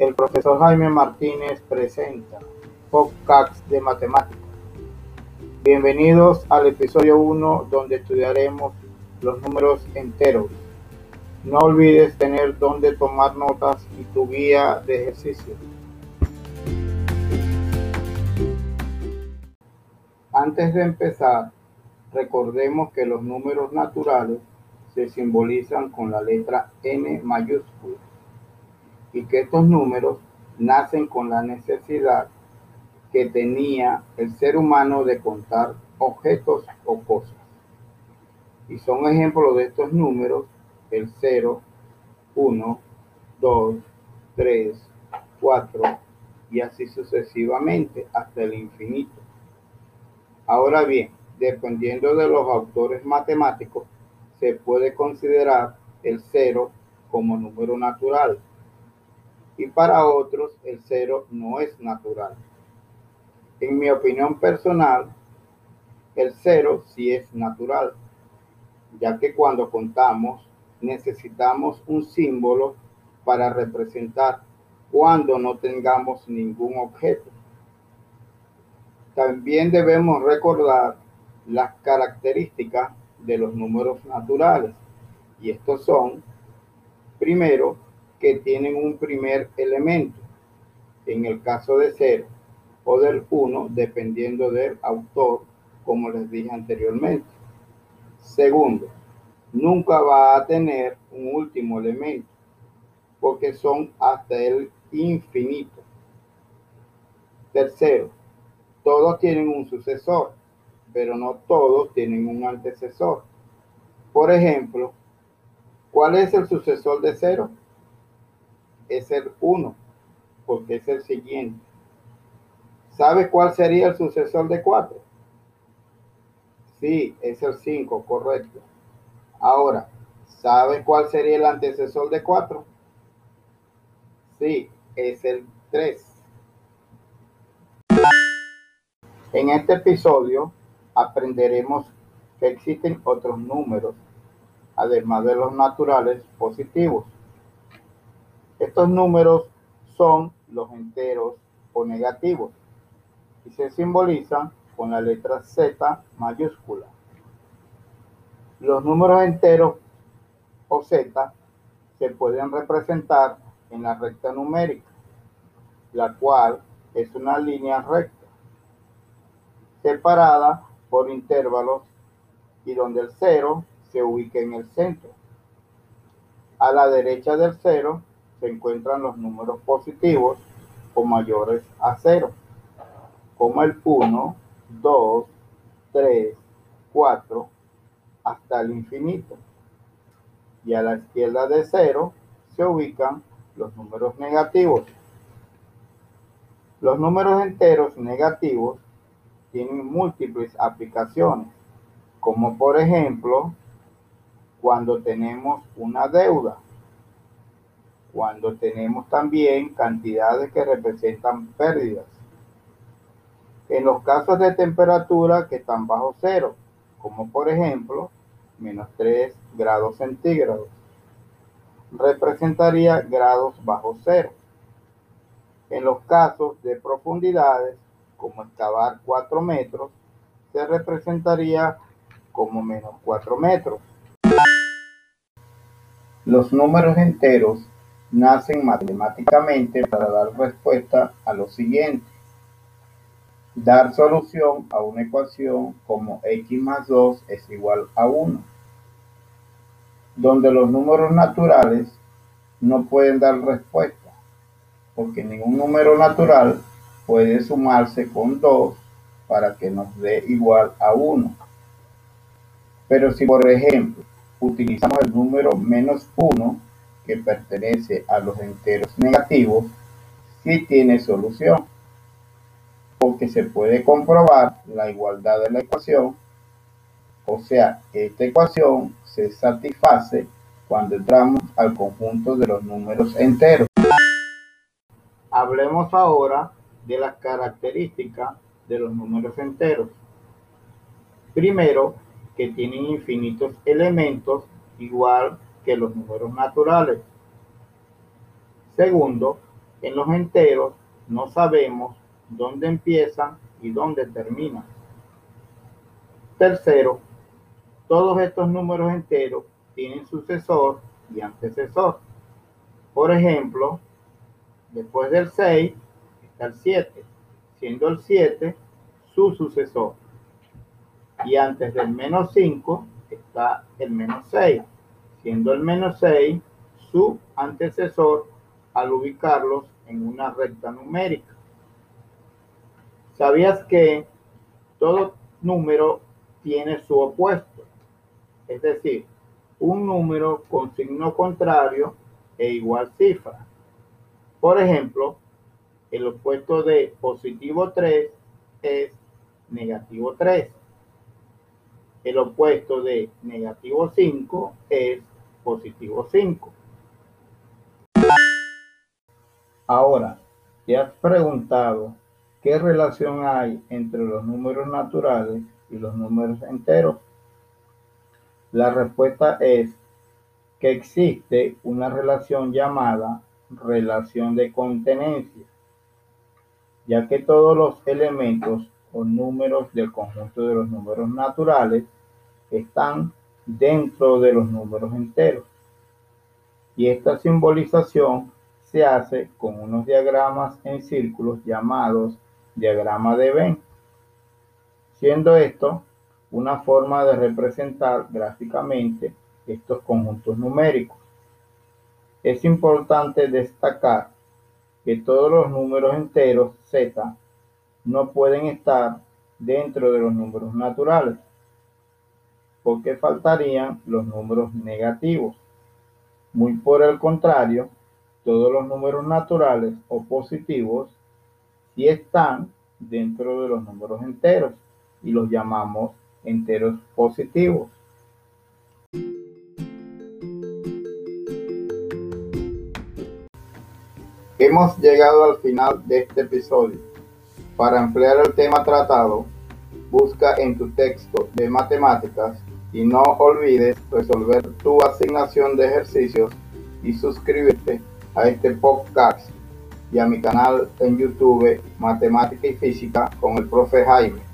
El profesor Jaime Martínez presenta Podcast de Matemáticas. Bienvenidos al episodio 1 donde estudiaremos los números enteros. No olvides tener donde tomar notas y tu guía de ejercicio. Antes de empezar, recordemos que los números naturales se simbolizan con la letra N mayúscula y que estos números nacen con la necesidad que tenía el ser humano de contar objetos o cosas. Y son ejemplos de estos números el 0, 1, 2, 3, 4 y así sucesivamente hasta el infinito. Ahora bien, dependiendo de los autores matemáticos, se puede considerar el 0 como número natural y para otros el cero no es natural. En mi opinión personal, el cero sí es natural, ya que cuando contamos necesitamos un símbolo para representar cuando no tengamos ningún objeto. También debemos recordar las características de los números naturales y estos son, primero, que tienen un primer elemento, en el caso de 0 o del 1, dependiendo del autor, como les dije anteriormente. Segundo, nunca va a tener un último elemento, porque son hasta el infinito. Tercero, todos tienen un sucesor, pero no todos tienen un antecesor. Por ejemplo, ¿cuál es el sucesor de cero? Es el 1, porque es el siguiente. ¿Sabe cuál sería el sucesor de 4? Sí, es el 5, correcto. Ahora, ¿sabe cuál sería el antecesor de 4? Sí, es el 3. En este episodio aprenderemos que existen otros números, además de los naturales positivos. Estos números son los enteros o negativos y se simbolizan con la letra Z mayúscula. Los números enteros o Z se pueden representar en la recta numérica, la cual es una línea recta, separada por intervalos y donde el cero se ubica en el centro. A la derecha del cero se encuentran los números positivos o mayores a cero, como el 1, 2, 3, 4, hasta el infinito. Y a la izquierda de cero se ubican los números negativos. Los números enteros negativos tienen múltiples aplicaciones, como por ejemplo cuando tenemos una deuda cuando tenemos también cantidades que representan pérdidas. En los casos de temperatura que están bajo cero, como por ejemplo menos 3 grados centígrados, representaría grados bajo cero. En los casos de profundidades, como excavar 4 metros, se representaría como menos 4 metros. Los números enteros nacen matemáticamente para dar respuesta a lo siguiente. Dar solución a una ecuación como x más 2 es igual a 1, donde los números naturales no pueden dar respuesta, porque ningún número natural puede sumarse con 2 para que nos dé igual a 1. Pero si, por ejemplo, utilizamos el número menos 1, que pertenece a los enteros negativos sí tiene solución, porque se puede comprobar la igualdad de la ecuación, o sea, esta ecuación se satisface cuando entramos al conjunto de los números enteros. Hablemos ahora de las características de los números enteros. Primero, que tienen infinitos elementos igual que los números naturales. Segundo, En los enteros no sabemos dónde empiezan y dónde terminan. Tercero, todos estos números enteros tienen sucesor y antecesor. Por ejemplo, después del 6 está el 7, siendo el 7 su sucesor. Y antes del menos 5 está el menos 6, siendo el menos 6 su antecesor al ubicarlos en una recta numérica. ¿Sabías que todo número tiene su opuesto? Es decir, un número con signo contrario e igual cifra. Por ejemplo, el opuesto de positivo 3 es negativo 3. El opuesto de negativo 5 es positivo 5. Ahora, ¿te has preguntado qué relación hay entre los números naturales y los números enteros? La respuesta es que existe una relación llamada relación de contenencia, ya que todos los elementos o números del conjunto de los números naturales están dentro de los números enteros. Y esta simbolización se hace con unos diagramas en círculos llamados diagrama de Venn, siendo esto una forma de representar gráficamente estos conjuntos numéricos. Es importante destacar que todos los números enteros z no pueden estar dentro de los números naturales, porque faltarían los números negativos. Muy por el contrario, todos los números naturales o positivos sí están dentro de los números enteros y los llamamos enteros positivos. Hemos llegado al final de este episodio. Para emplear el tema tratado, busca en tu texto de matemáticas y no olvides resolver tu asignación de ejercicios y suscribirte a este podcast y a mi canal en YouTube Matemática y Física con el profe Jaime.